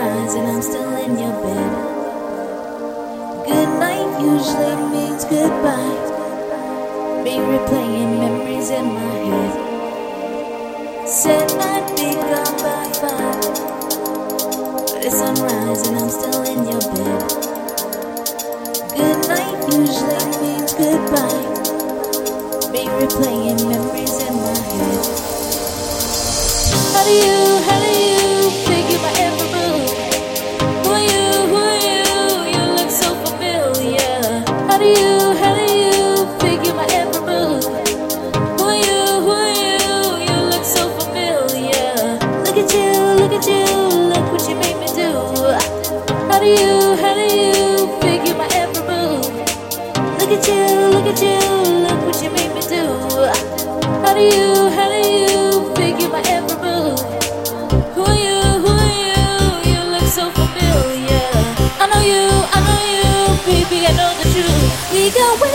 Sunrise and I'm still in your bed. Good night usually means goodbye. Me replaying memories in my head. Said I'd be gone by five. But it's sunrise and I'm still in your bed. Good night usually means goodbye. Me replaying memories in my head. How do you, how do you?